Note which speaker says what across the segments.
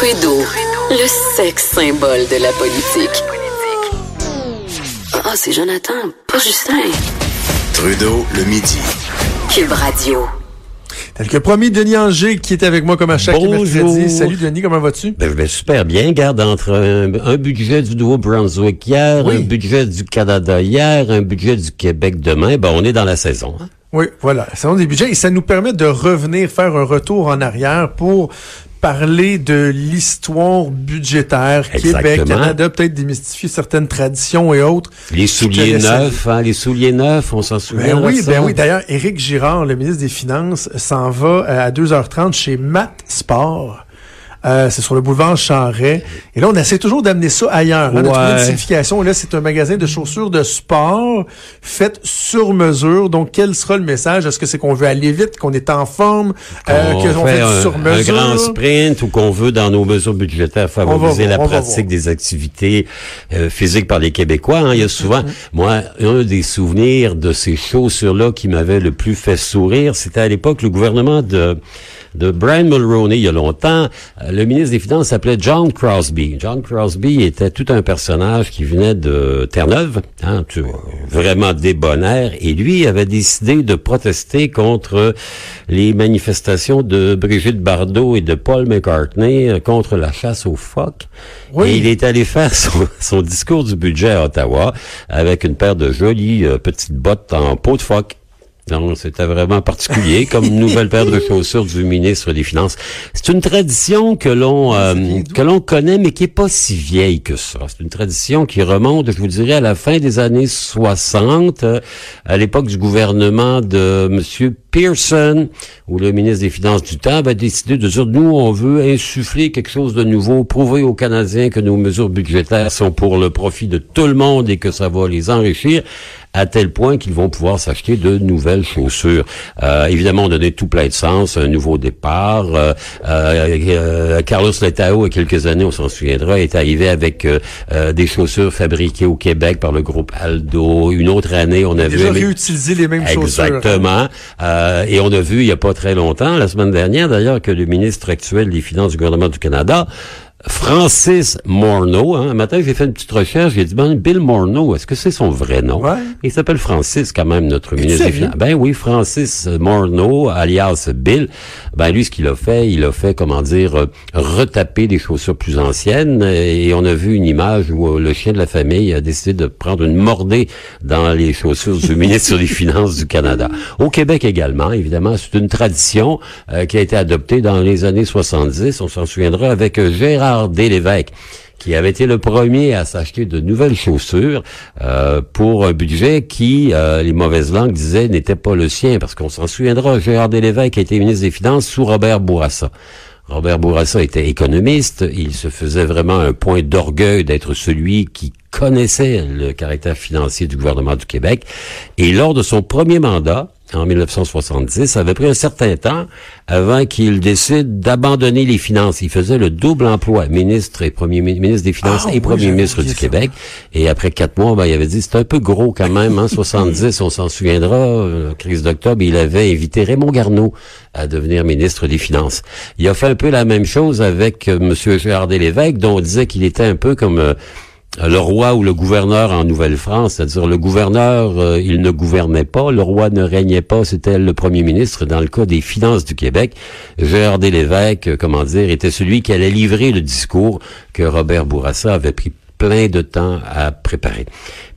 Speaker 1: Trudeau, le sexe symbole de la politique. Ah, c'est Jonathan, pas Justin.
Speaker 2: Trudeau, le midi.
Speaker 1: Cube Radio.
Speaker 3: Tel que promis, Denis Anger, qui est avec moi comme à chaque mercredi. Salut Denis, comment vas-tu?
Speaker 4: Ben, je vais super bien. Garde entre un, budget du Nouveau-Brunswick hier, un budget du Canada hier, un budget du Québec demain. Ben, on est dans la saison. Hein?
Speaker 3: Oui, voilà. Saison des budgets. Et ça nous permet de revenir faire un retour en arrière pour parler de l'histoire budgétaire Québec, Canada, peut-être démystifier certaines traditions et autres.
Speaker 4: Les souliers neufs, hein, les souliers neufs, on s'en souvient.
Speaker 3: Ben oui, ben oui. D'ailleurs, Éric Girard, le ministre des Finances, s'en va euh, à 2h30 chez Matt Sport euh, c'est sur le boulevard Charret. Et là, on essaie toujours d'amener ça ailleurs. Hein, de une signification. Là, c'est un magasin de chaussures de sport fait sur mesure. Donc, quel sera le message? Est-ce que c'est qu'on veut aller vite, qu'on est en forme,
Speaker 4: euh, qu'on fait, fait sur mesure? Un grand sprint ou qu'on veut, dans nos mesures budgétaires, favoriser la pratique des activités euh, physiques par les Québécois. Hein. Il y a souvent, mm-hmm. moi, un des souvenirs de ces chaussures-là qui m'avait le plus fait sourire, c'était à l'époque le gouvernement de de Brian Mulroney il y a longtemps. Euh, le ministre des Finances s'appelait John Crosby. John Crosby était tout un personnage qui venait de Terre-Neuve, hein, vraiment débonnaire, et lui avait décidé de protester contre les manifestations de Brigitte Bardot et de Paul McCartney euh, contre la chasse aux phoques. Et il est allé faire son, discours du budget à Ottawa avec une paire de jolies euh, petites bottes en peau de phoque. Donc, c'était vraiment particulier comme nouvelle paire de chaussures du ministre des Finances. C'est une tradition que l'on euh, que l'on connaît, mais qui est pas si vieille que ça. C'est une tradition qui remonte, je vous dirais, à la fin des années 60, euh, à l'époque du gouvernement de Monsieur Pearson, où le ministre des Finances du temps avait décidé de dire, nous, on veut insuffler quelque chose de nouveau, prouver aux Canadiens que nos mesures budgétaires sont pour le profit de tout le monde et que ça va les enrichir à tel point qu'ils vont pouvoir s'acheter de nouvelles chaussures. Euh, évidemment, on donnait tout plein de sens, un nouveau départ. Euh, euh, Carlos Letao, il y a quelques années, on s'en souviendra, est arrivé avec des chaussures fabriquées au Québec par le groupe Aldo. Une autre année, on a vu...
Speaker 3: Réutilisé les mêmes
Speaker 4: chaussures. Exactement. et on a vu, il n'y a pas très longtemps, la semaine dernière d'ailleurs, que le ministre actuel des Finances du gouvernement du Canada Francis Morneau. Hein. Un matin, j'ai fait une petite recherche. J'ai dit, ben, Bill Morneau, est-ce que c'est son vrai nom? Il s'appelle Francis, quand même, notre ministre des Finances. Ben oui, Francis Morneau, alias Bill. Ben lui, ce qu'il a fait, il a fait, comment dire, euh, retaper des chaussures plus anciennes. Et on a vu une image où euh, le chien de la famille a décidé de prendre une mordée dans les chaussures du ministre des Finances du Canada. Au Québec également, évidemment, c'est une tradition euh, qui a été adoptée dans les années 70. On s'en souviendra avec Gérard Gérard qui avait été le premier à s'acheter de nouvelles chaussures euh, pour un budget qui, euh, les mauvaises langues disaient, n'était pas le sien, parce qu'on s'en souviendra, Gérard Delévesque a été ministre des Finances sous Robert Bourassa. Robert Bourassa était économiste, il se faisait vraiment un point d'orgueil d'être celui qui connaissait le caractère financier du gouvernement du Québec. Et lors de son premier mandat, en 1970. Ça avait pris un certain temps avant qu'il décide d'abandonner les finances. Il faisait le double emploi, ministre et premier ministre des Finances ah et premier ministre du Québec. Et après quatre mois, ben, il avait dit, c'est un peu gros quand même, en hein, 70, on s'en souviendra, euh, crise d'octobre, il avait invité Raymond Garneau à devenir ministre des Finances. Il a fait un peu la même chose avec euh, M. Gérard Lévesque, dont on disait qu'il était un peu comme... Euh, le roi ou le gouverneur en Nouvelle-France, c'est-à-dire le gouverneur, euh, il ne gouvernait pas, le roi ne régnait pas, c'était le premier ministre. Dans le cas des finances du Québec, Gérard Lévesque, euh, comment dire, était celui qui allait livrer le discours que Robert Bourassa avait pris plein de temps à préparer.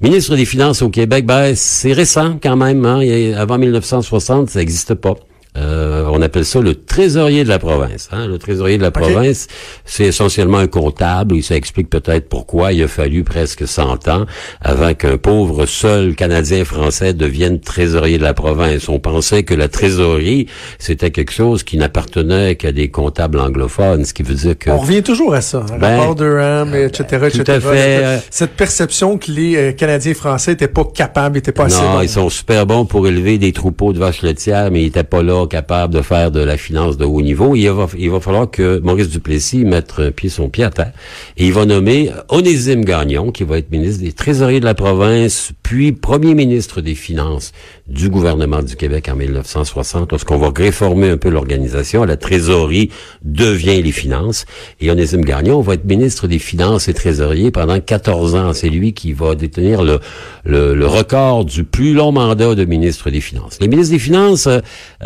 Speaker 4: Ministre des Finances au Québec, ben, c'est récent quand même. Hein? Avant 1960, ça n'existe pas. Euh, on appelle ça le trésorier de la province. Hein? Le trésorier de la province, c'est essentiellement un comptable et ça explique peut-être pourquoi il a fallu presque 100 ans avant qu'un pauvre seul Canadien français devienne trésorier de la province. On pensait que la trésorerie, c'était quelque chose qui n'appartenait qu'à des comptables anglophones, ce qui veut dire que...
Speaker 3: On revient toujours à ça, hein? ben, rapport de etc., etc. Tout à fait. Cette perception que les euh, Canadiens français étaient pas capables, étaient pas assez
Speaker 4: Non, ils sont super bons pour élever des troupeaux de vaches laitières, mais ils étaient pas là capable de faire de la finance de haut niveau. Il va, il va falloir que Maurice Duplessis mette un pied son pied à terre. Et il va nommer Onésime Gagnon, qui va être ministre des Trésoriers de la province, puis premier ministre des Finances du gouvernement du Québec en 1960, lorsqu'on va réformer un peu l'organisation. La trésorerie devient les finances. Et Onésime Gagnon va être ministre des Finances et trésorier pendant 14 ans. C'est lui qui va détenir le, le, le, record du plus long mandat de ministre des Finances. Les ministres des Finances, euh,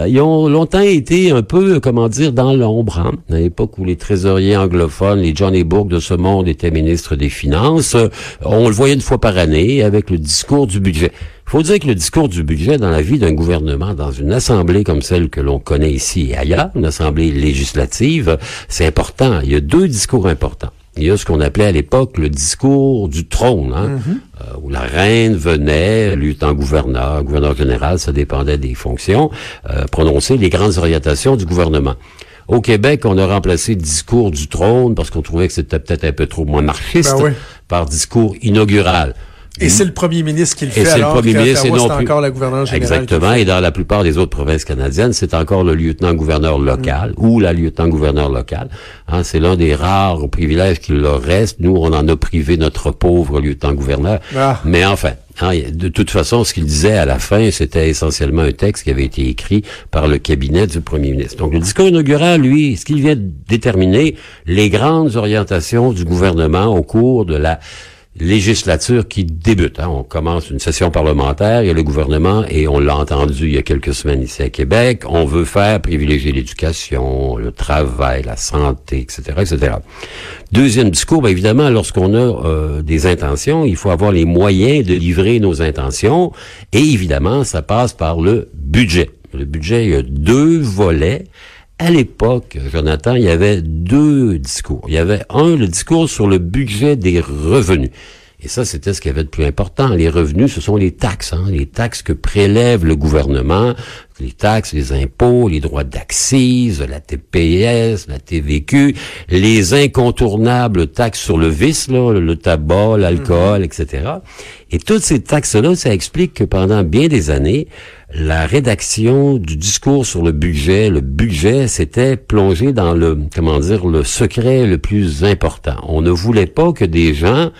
Speaker 4: ils ont longtemps été un peu, comment dire, dans l'ombre. Hein? À l'époque où les trésoriers anglophones, les Johnny Bourke de ce monde étaient ministres des Finances, euh, on le voyait une fois par année avec le discours du budget. Il faut dire que le discours du budget dans la vie d'un gouvernement, dans une assemblée comme celle que l'on connaît ici et ailleurs, une assemblée législative, c'est important. Il y a deux discours importants. Il y a ce qu'on appelait à l'époque le discours du trône, hein, mm-hmm. euh, où la reine venait, lieutenant-gouverneur, gouverneur général, ça dépendait des fonctions, euh, prononcer les grandes orientations du gouvernement. Au Québec, on a remplacé le discours du trône parce qu'on trouvait que c'était peut-être un peu trop moins marxiste
Speaker 3: Ben oui.
Speaker 4: par discours inaugural.
Speaker 3: Et c'est le premier ministre qui le fait
Speaker 4: Et c'est le premier ministre et non
Speaker 3: c'est
Speaker 4: plus-
Speaker 3: encore la gouverneure générale.
Speaker 4: Exactement. Et dans la plupart des autres provinces canadiennes, c'est encore le lieutenant-gouverneur local ou la lieutenant-gouverneur local. Hein, c'est l'un des rares privilèges qu'il leur reste. Nous, on en a privé notre pauvre lieutenant-gouverneur.
Speaker 3: Ah.
Speaker 4: Mais enfin, hein, de toute façon, ce qu'il disait à la fin, c'était essentiellement un texte qui avait été écrit par le cabinet du premier ministre. Donc, le discours inaugural, lui, ce qu'il vient de déterminer, les grandes orientations du gouvernement au cours de la législature qui débute. hein. On commence une session parlementaire, il y a le gouvernement, et on l'a entendu il y a quelques semaines ici à Québec, on veut faire privilégier l'éducation, le travail, la santé, etc., etc. Deuxième discours, bien évidemment, lorsqu'on a euh, des intentions, il faut avoir les moyens de livrer nos intentions, et évidemment, ça passe par le budget. Le budget, il y a deux volets. À l'époque, Jonathan, il y avait deux discours. Il y avait un, le discours sur le budget des revenus. Et ça, c'était ce qu'il y avait de plus important. Les revenus, ce sont les taxes, hein, les taxes que prélève le gouvernement, les taxes, les impôts, les droits d'accise, la TPS, la TVQ, les incontournables taxes sur le vice, là, le tabac, l'alcool, etc. Et toutes ces taxes-là, ça explique que pendant bien des années, la rédaction du discours sur le budget, le budget, s'était plongé dans le, comment dire, le secret le plus important. On ne voulait pas que des gens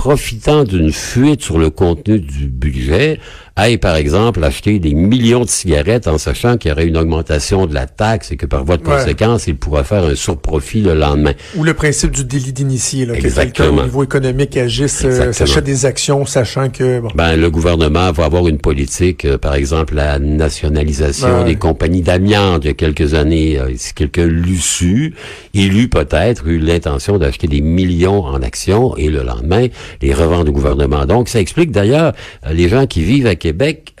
Speaker 4: profitant d'une fuite sur le contenu du budget, aillent par exemple acheter des millions de cigarettes en sachant qu'il y aurait une augmentation de la taxe et que par voie de
Speaker 3: Ouais.
Speaker 4: conséquence, ils pourraient faire un surprofit le lendemain.
Speaker 3: Ou le principe du délit d'initié, là, que
Speaker 4: Exactement.
Speaker 3: quelqu'un au niveau économique agisse, euh, s'achète des actions, sachant que bon,
Speaker 4: Ben, le gouvernement va avoir une politique, euh, par exemple, la nationalisation
Speaker 3: Ouais.
Speaker 4: des compagnies d'amiante il y a quelques années. euh, si quelqu'un l'eût su, il eut peut-être eu l'intention d'acheter des millions en actions et le lendemain, les revendre au gouvernement. Donc, ça explique d'ailleurs euh, les gens qui vivent à Québec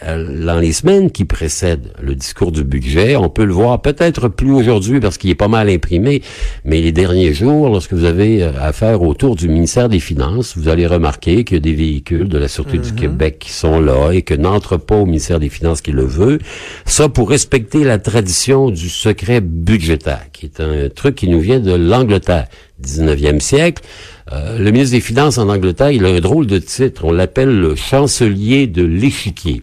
Speaker 4: euh, dans les semaines qui précèdent le discours du budget. On peut le voir peut-être plus aujourd'hui parce qu'il est pas mal imprimé, mais les derniers jours, lorsque vous avez euh, affaire autour du ministère des Finances, vous allez remarquer qu'il y a des véhicules de la Sûreté du Québec qui sont là et que n'entre pas au ministère des Finances qui le veut. Ça pour respecter la tradition du secret budgétaire, qui est un truc qui nous vient de l'Angleterre, 19e siècle. Euh, le ministre des Finances en Angleterre, il a un drôle de titre. On l'appelle le chancelier de l'échiquier.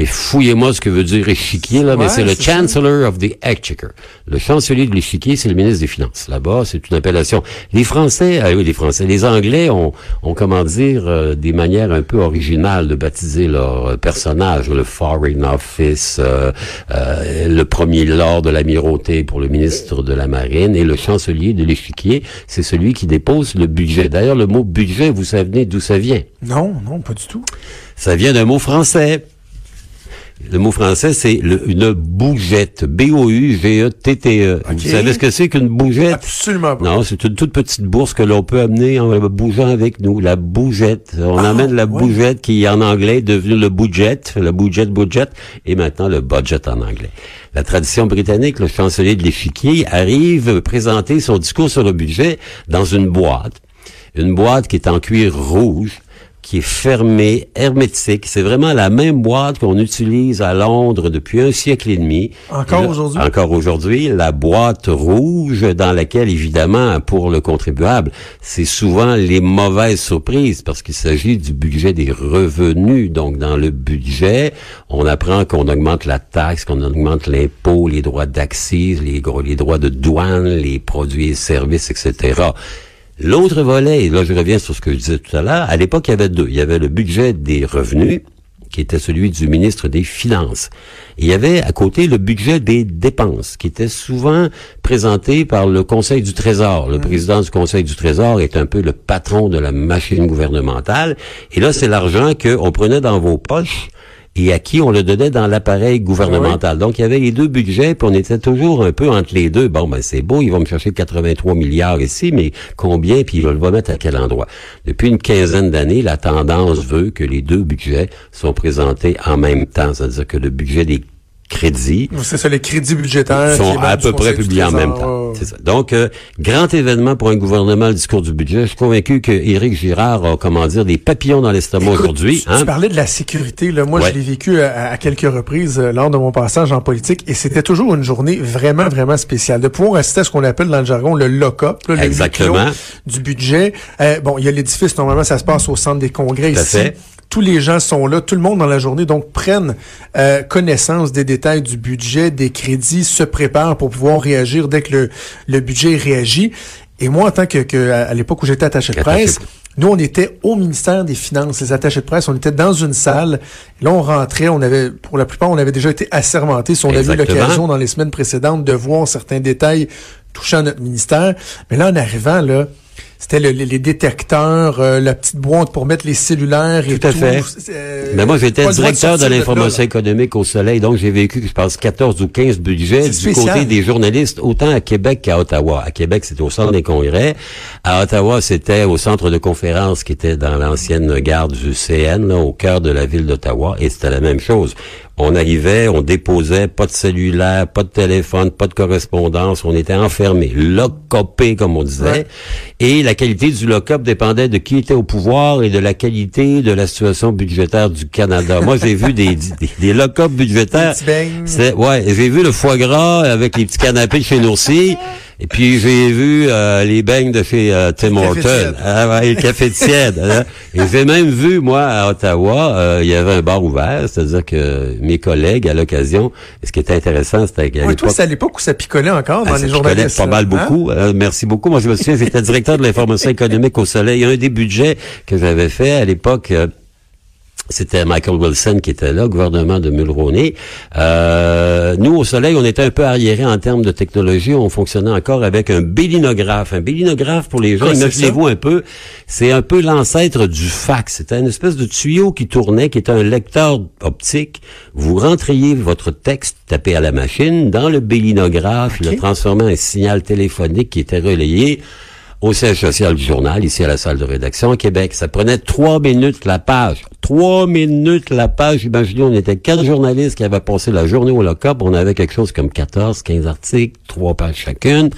Speaker 4: Et fouillez-moi ce que veut dire échiquier, là, mais c'est le
Speaker 3: ça.
Speaker 4: Chancellor of the Exchequer. Le chancelier de l'échiquier, c'est le ministre des Finances. Là-bas, c'est une appellation. Les Français, ah oui, les Français, les Anglais ont, ont comment dire, euh, des manières un peu originales de baptiser leur euh, personnage. Le Foreign Office, euh, euh, le premier lord de l'amirauté pour le ministre de la Marine et le chancelier de l'échiquier, c'est celui qui dépose le budget. D'ailleurs, le mot budget, vous savez d'où ça vient?
Speaker 3: non, non, pas du tout.
Speaker 4: Ça vient d'un mot français. Le mot français, c'est une bougette. B-O-U-G-E-T-T-E. E. Vous savez ce que c'est qu'une bougette?
Speaker 3: Absolument pas.
Speaker 4: Non, c'est une toute petite bourse que l'on peut amener en bougeant avec nous. La bougette. On
Speaker 3: Ah,
Speaker 4: amène la
Speaker 3: ouais.
Speaker 4: bougette qui, en anglais, est devenue le budget, le budget, budget, et maintenant le budget en anglais. La tradition britannique, le chancelier de l'échiquier, arrive présenter son discours sur le budget dans une boîte. Une boîte qui est en cuir rouge, qui est fermée, hermétique. C'est vraiment la même boîte qu'on utilise à Londres depuis un siècle et demi.
Speaker 3: Encore aujourd'hui?
Speaker 4: Encore aujourd'hui, la boîte rouge dans laquelle, évidemment, pour le contribuable, c'est souvent les mauvaises surprises parce qu'il s'agit du budget des revenus. Donc, dans le budget, on apprend qu'on augmente la taxe, qu'on augmente l'impôt, les droits d'accise, les, les droits de douane, les produits et services, etc. L'autre volet, et là je reviens sur ce que je disais tout à l'heure, à l'époque il y avait deux. Il y avait le budget des revenus, qui était celui du ministre des Finances. Et il y avait à côté le budget des dépenses, qui était souvent présenté par le Conseil du Trésor. Le mmh. président du Conseil du Trésor est un peu le patron de la machine gouvernementale. Et là, c'est l'argent qu'on prenait dans vos poches et à qui on le donnait dans l'appareil gouvernemental. Donc, il y avait les deux budgets, puis on était toujours un peu entre les deux. Bon, ben c'est beau, ils vont me chercher 83 milliards ici, mais combien, puis ils vont le mettre à quel endroit? Depuis une quinzaine d'années, la tendance veut que les deux budgets sont présentés en même temps, c'est-à-dire que le budget des crédits.
Speaker 3: C'est ça, les crédits budgétaires.
Speaker 4: sont à peu près publiés en même temps. Ça. Donc, euh, grand événement pour un gouvernement, le discours du budget. Je suis convaincu que Éric Girard a, comment dire, des papillons dans l'estomac aujourd'hui.
Speaker 3: Tu, hein? parlais de la sécurité. Là. Moi, je l'ai vécu à, quelques reprises euh, lors de mon passage en politique et c'était toujours une journée vraiment, vraiment spéciale. De pouvoir assister à ce qu'on appelle dans le jargon le lock-up, le
Speaker 4: Exactement.
Speaker 3: du budget. Euh, bon, il y a l'édifice, normalement, ça se passe au centre des congrès ici tous les gens sont là, tout le monde dans la journée, donc prennent euh, connaissance des détails du budget, des crédits, se préparent pour pouvoir réagir dès que le, le budget réagit. Et moi, en tant que, que à, l'époque où j'étais attaché de presse, nous, on était au ministère des Finances, les attachés de presse, on était dans une salle. là, on rentrait, on avait, pour la plupart, on avait déjà été assermentés. Si on avait eu l'occasion dans les semaines précédentes de voir certains détails touchant notre ministère. Mais là, en arrivant, là, c'était les détecteurs, euh, la petite boîte pour mettre les cellulaires et
Speaker 4: tout. à fait. Euh, Mais moi, j'étais directeur de, l'information économique au Soleil, donc j'ai vécu, je pense, 14 ou 15 budgets du côté des journalistes, autant à Québec qu'à Ottawa. À Québec, c'était au centre des congrès. À Ottawa, c'était au centre de conférence qui était dans l'ancienne gare du CN, là, au cœur de la ville d'Ottawa, et c'était la même chose. On arrivait, on déposait, pas de cellulaire, pas de téléphone, pas de correspondance, on était enfermé, lock-upé, comme on disait. Et la qualité du lock-up dépendait de qui était au pouvoir et de la qualité de la situation budgétaire du Canada. Moi, j'ai vu des, des, des lock-up budgétaires. Ouais, j'ai vu le foie gras avec les petits canapés de chez Nourcy. Et puis j'ai vu euh, les beignes de chez euh, Tim Horton, ah, ouais, le café de tiède. Hein. Et j'ai même vu moi à Ottawa, euh, il y avait un bar ouvert, c'est-à-dire que mes collègues à l'occasion, ce qui était intéressant, c'était
Speaker 3: qu'à ouais, toi c'est à l'époque où ça picolait encore dans ah, les journalistes.
Speaker 4: Pas mal hein? beaucoup. Hein? merci beaucoup. Moi je me souviens, j'étais directeur de l'information économique au Soleil. Un des budgets que j'avais fait à l'époque c'était Michael Wilson qui était là, gouvernement de Mulroney. Euh, nous, au Soleil, on était un peu arriérés en termes de technologie. On fonctionnait encore avec un bélinographe. Un bélinographe, pour les gens, imaginez-vous un peu, c'est un peu l'ancêtre du fax. C'était une espèce de tuyau qui tournait, qui était un lecteur optique. Vous rentriez votre texte tapé à la machine dans le bélinographe. Il le transformé en un signal téléphonique qui était relayé au siège social du journal, ici à la salle de rédaction à Québec. Ça prenait trois minutes la page. Trois minutes la page. Imaginez, on était quatre journalistes qui avaient passé la journée au lock-up. On avait quelque chose comme 14, 15 articles, trois pages chacune.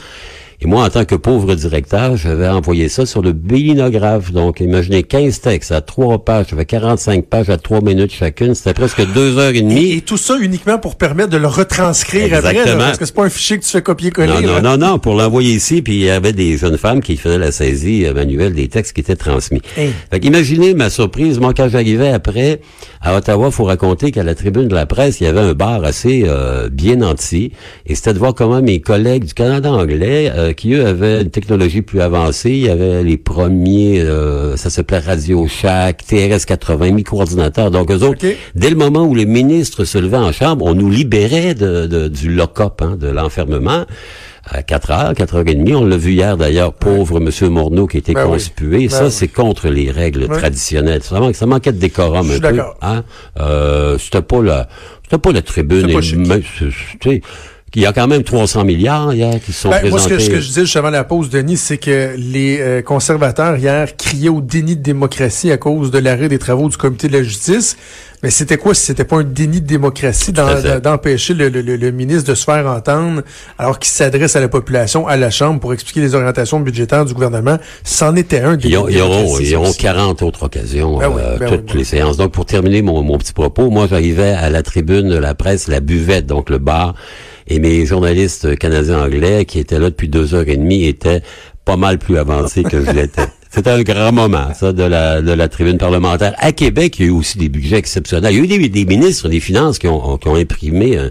Speaker 4: Et moi, en tant que pauvre directeur, j'avais envoyé ça sur le bélinographe. Donc, imaginez 15 textes à trois pages, j'avais 45 pages à trois minutes chacune. C'était presque deux heures et demie.
Speaker 3: Et, tout ça uniquement pour permettre de le retranscrire Exactement. après, parce que c'est pas un fichier que tu fais copier-coller.
Speaker 4: Non, non, non, non, pour l'envoyer ici, puis il y avait des jeunes femmes qui faisaient la saisie euh, manuelle des textes qui étaient transmis. Fait imaginez ma surprise, moi, quand j'arrivais après à Ottawa, faut raconter qu'à la tribune de la presse, il y avait un bar assez euh, bien anti, et c'était de voir comment mes collègues du Canada anglais euh, qui, eux, avaient une technologie plus avancée. Il y avait les premiers, euh, ça s'appelait Radio Shack, TRS-80, micro-ordinateur. Donc, eux autres, dès le moment où le ministre se levait en chambre, on nous libérait de, du lock-up, hein, de l'enfermement à 4 heures, 4 heures et demie. On l'a vu hier d'ailleurs, pauvre Monsieur Morneau qui était ben conspué. Ben ça, c'est contre les règles traditionnelles. Ça, ça manquait de décorum un peu. Hein? Euh, c'était pas la, c'était pas la tribune. Pas Il y a quand même 300 milliards hier qui sont
Speaker 3: Ben,
Speaker 4: présentés.
Speaker 3: moi, ce que, ce que je disais juste avant la pause, Denis, c'est que les euh, conservateurs hier criaient au déni de démocratie à cause de l'arrêt des travaux du comité de la justice. Mais c'était quoi si c'était pas un déni de démocratie d'empêcher le, le- le- le ministre de se faire entendre alors qu'il s'adresse à la population, à la Chambre, pour expliquer les orientations budgétaires du gouvernement? C'en était un déni
Speaker 4: Ils, ont-
Speaker 3: de
Speaker 4: ils auront, ils auront
Speaker 3: aussi.
Speaker 4: 40 autres occasions,
Speaker 3: Ben oui,
Speaker 4: euh,
Speaker 3: ben
Speaker 4: toutes
Speaker 3: oui, ben
Speaker 4: les séances. Donc, pour terminer mon, mon petit propos, moi, j'arrivais à la tribune de la presse, la buvette, donc le bar, et mes journalistes canadiens-anglais, qui étaient là depuis deux heures et demie, étaient pas mal plus avancés que je l'étais. C'était un grand moment, ça, de la, de la tribune parlementaire. À Québec, il y a eu aussi des budgets exceptionnels. Il y a eu des, des ministres des Finances qui ont, qui ont imprimé, un-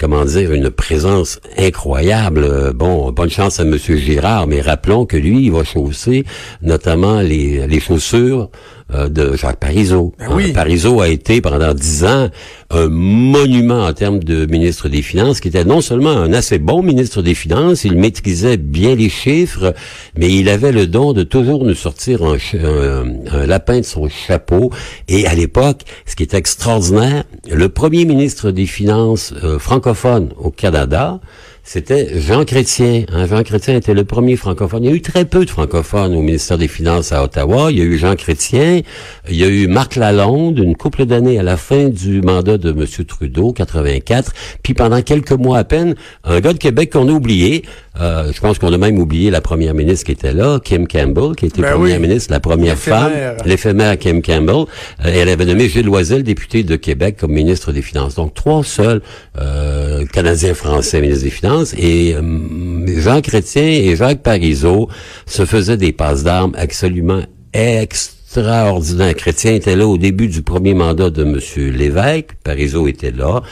Speaker 4: comment dire, une présence incroyable. Euh, Bon, bonne chance à M. Girard, mais rappelons que lui, il va chausser notamment les, les chaussures euh, de Jacques Parizeau.
Speaker 3: Ben oui.
Speaker 4: Euh, Parizeau a été pendant dix ans un monument en termes de ministre des Finances, qui était non seulement un assez bon ministre des Finances, il maîtrisait bien les chiffres, mais il avait le don de toujours nous sortir un, ch- un- un lapin de son chapeau. Et à l'époque, ce qui était extraordinaire, le premier ministre des Finances euh, francophone au Canada, c'était Jean Chrétien. hein. Jean Chrétien était le premier francophone. Il y a eu très peu de francophones au ministère des Finances à Ottawa. Il y a eu Jean Chrétien. Il y a eu Marc Lalonde, une couple d'années à la fin du mandat de M. Trudeau, 84. Puis pendant quelques mois à peine, un gars de Québec qu'on a oublié. Euh, je pense qu'on a même oublié la première ministre qui était là, Kim Campbell, qui était
Speaker 3: Ben
Speaker 4: première
Speaker 3: oui.
Speaker 4: ministre, la première femme,
Speaker 3: L'éphémère.
Speaker 4: Kim Campbell. Euh, et elle avait nommé Gilles Loisel, député de Québec, comme ministre des Finances. Donc, trois seuls euh, Canadiens-Français ministres des Finances. Et euh, Jean Chrétien et Jacques Parizeau se faisaient des passes d'armes absolument extraordinaires. Chrétien était là au début du premier mandat de M. Lévesque. Parizeau était là.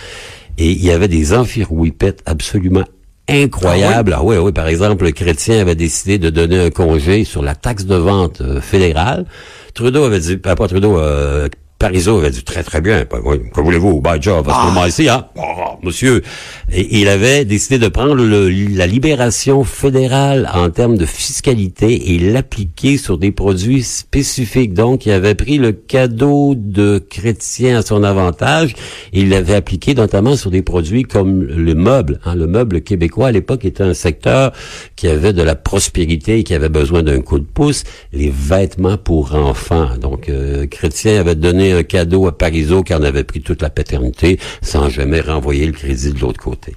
Speaker 4: Et il y avait des amphirouipettes absolument incroyables. Ah oui? oui, par exemple, le chrétien avait décidé de donner un congé sur la taxe de vente euh, fédérale. Trudeau avait dit, pas Trudeau, euh, Parizeau avait dit très très bien. Que voulez-vous? Bye job à ce moment-ci, hein? Oh, monsieur. Et il avait décidé de prendre le- la libération fédérale en termes de fiscalité et l'appliquer sur des produits spécifiques. Donc, il avait pris le cadeau de chrétien à son avantage et il l'avait appliqué notamment sur des produits comme le meuble. hein. Le meuble québécois à l'époque était un secteur qui avait de la prospérité et qui avait besoin d'un coup de pouce. Les vêtements pour enfants. Donc, euh, chrétien avait donné un cadeau à Parizeau qui en avait pris toute la paternité sans jamais renvoyer le crédit de l'autre côté.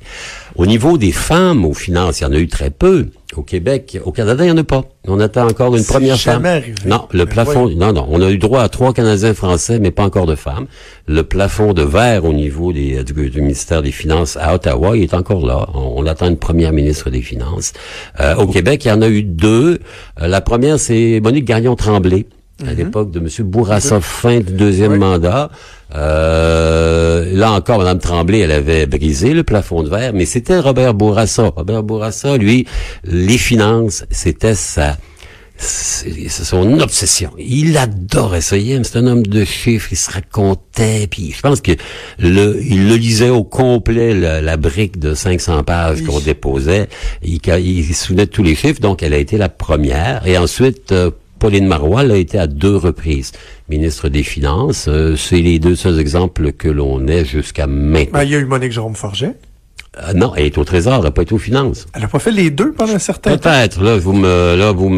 Speaker 4: Au niveau des femmes aux finances, il y en a eu très peu. Au Québec, au Canada, il n'y en a pas. On attend encore une première femme.
Speaker 3: arrivé.
Speaker 4: Non, le plafond, non, non, on a eu droit à trois Canadiens français, mais pas encore de femmes. Le plafond de verre au niveau des, du, du ministère des Finances à Ottawa, il est encore là. On, on attend une première ministre des Finances. Euh, au Québec, il y en a eu deux. Euh, la première, c'est Monique Gagnon-Tremblay. À l'époque de M. Bourassa, fin du deuxième
Speaker 3: Oui.
Speaker 4: mandat. Euh, là encore, Mme Tremblay, elle avait brisé le plafond de verre, mais c'était Robert Bourassa. Robert Bourassa, lui, les finances, c'était sa son obsession. Il adorait ça. Il aime- C'est un homme de chiffres. Il se racontait. Puis je pense que le, il le lisait au complet la, la brique de 500 pages qu'on déposait. Il, il se souvenait de tous les chiffres. Donc elle a été la première. Et ensuite. Pauline Marois elle a été à deux reprises ministre des Finances. Euh, c'est les deux seuls exemples que l'on ait jusqu'à maintenant.
Speaker 3: Ben, il y a eu Monique Jérôme Forget.
Speaker 4: Euh, non, elle est au Trésor, elle n'a pas été aux Finances.
Speaker 3: Elle a pas fait les deux pendant un certain temps?
Speaker 4: Peut-être, là, vous me, là, vous
Speaker 3: Je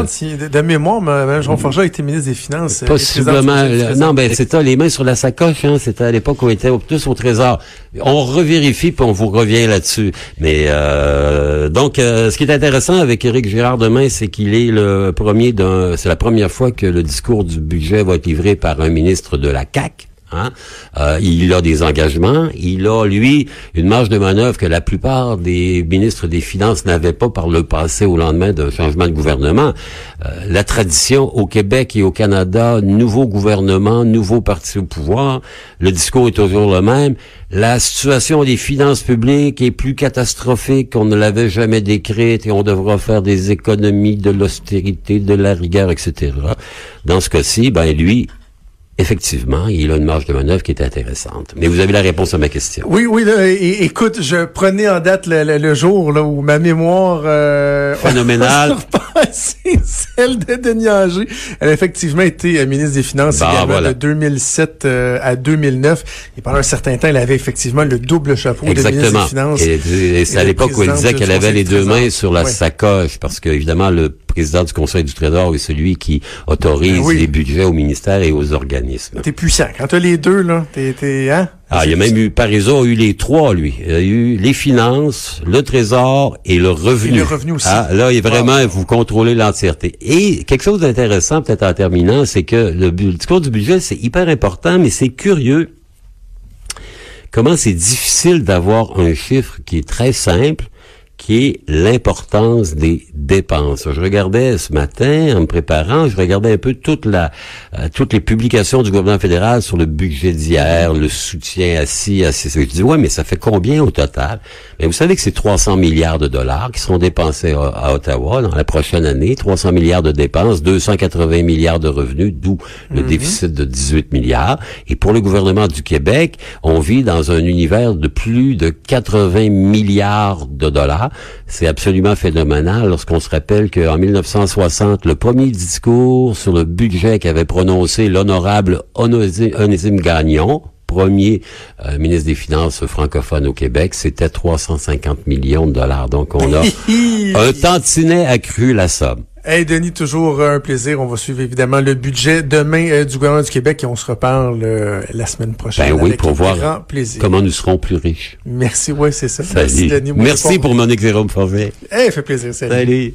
Speaker 3: me si, de, de mémoire, Mme Jérôme Forget a été ministre des Finances. euh,
Speaker 4: Possiblement. le- non, ben
Speaker 3: Trésor.
Speaker 4: c'était les mains sur la sacoche. Hein, c'était à l'époque où on était tous au trésor. On revérifie puis on vous revient là-dessus. Mais euh, donc, euh, ce qui est intéressant avec Éric Girard demain, c'est qu'il est le premier d'un. C'est la première fois que le discours du budget va être livré par un ministre de la CAC. Hein? Euh, il a des engagements, il a, lui, une marge de manœuvre que la plupart des ministres des Finances n'avaient pas par le passé au lendemain d'un changement de gouvernement. Euh, la tradition au Québec et au Canada, nouveau gouvernement, nouveau parti au pouvoir, le discours est toujours le même. La situation des finances publiques est plus catastrophique qu'on ne l'avait jamais décrite et on devra faire des économies, de l'austérité, de la rigueur, etc. Dans ce cas-ci, ben lui, Effectivement, il a une marge de manœuvre qui est intéressante. Mais vous avez la réponse à ma question.
Speaker 3: Oui, oui, là, écoute, je prenais en date le, le- le jour là, où ma mémoire... Euh,
Speaker 4: Phénoménale.
Speaker 3: celle de Denis Anger. Elle a effectivement été euh, ministre des Finances
Speaker 4: Bah,
Speaker 3: également
Speaker 4: voilà.
Speaker 3: de 2007 euh, à 2009. Et pendant un certain temps, elle avait effectivement le double chapeau de ministre
Speaker 4: Exactement.
Speaker 3: des Finances.
Speaker 4: Et, et c'est à l'époque où elle disait qu'elle avait les deux mains sur la sacoche, parce que évidemment le président du Conseil du Trésor est celui qui autorise
Speaker 3: Ben oui.
Speaker 4: les budgets aux ministères et aux organismes.
Speaker 3: T'es puissant. Quand t'as les deux, là, t'es, t'es, hein?
Speaker 4: Ah, il y a même eu, Parizeau a eu les trois, lui. Il a eu les finances, le trésor et le revenu.
Speaker 3: Et le revenu aussi.
Speaker 4: Ah, là, il vraiment, vous contrôlez l'entièreté. Et quelque chose d'intéressant, peut-être en terminant, c'est que le discours du budget, c'est hyper important, mais c'est curieux comment c'est difficile d'avoir un chiffre qui est très simple, qui est l'importance des dépenses. Je regardais ce matin, en me préparant, je regardais un peu toute la, euh, toutes les publications du gouvernement fédéral sur le budget d'hier, le soutien assis, assis. Je dis, ouais, mais ça fait combien au total? Mais vous savez que c'est 300 milliards de dollars qui seront dépensés à, à Ottawa dans la prochaine année, 300 milliards de dépenses, 280 milliards de revenus, d'où le déficit de 18 milliards. Et pour le gouvernement du Québec, on vit dans un univers de plus de 80 milliards de dollars. C'est absolument phénoménal lorsqu'on se rappelle qu'en 1960, le premier discours sur le budget qu'avait prononcé l'honorable Onésime Gagnon, premier euh, ministre des Finances francophone au Québec, c'était 350 millions de dollars. Donc on a un tantinet accru la somme.
Speaker 3: Hey Denis, toujours euh, un plaisir. On va suivre évidemment le budget demain euh, du gouvernement du Québec et on se reparle euh, la semaine prochaine.
Speaker 4: Ben oui,
Speaker 3: avec
Speaker 4: pour voir
Speaker 3: grand plaisir.
Speaker 4: comment nous serons plus riches.
Speaker 3: Merci, ouais, c'est ça.
Speaker 4: Salut.
Speaker 3: Merci Denis.
Speaker 4: Merci pour Monique Jérôme Forget.
Speaker 3: Hey, fait plaisir. salut.
Speaker 4: Salut.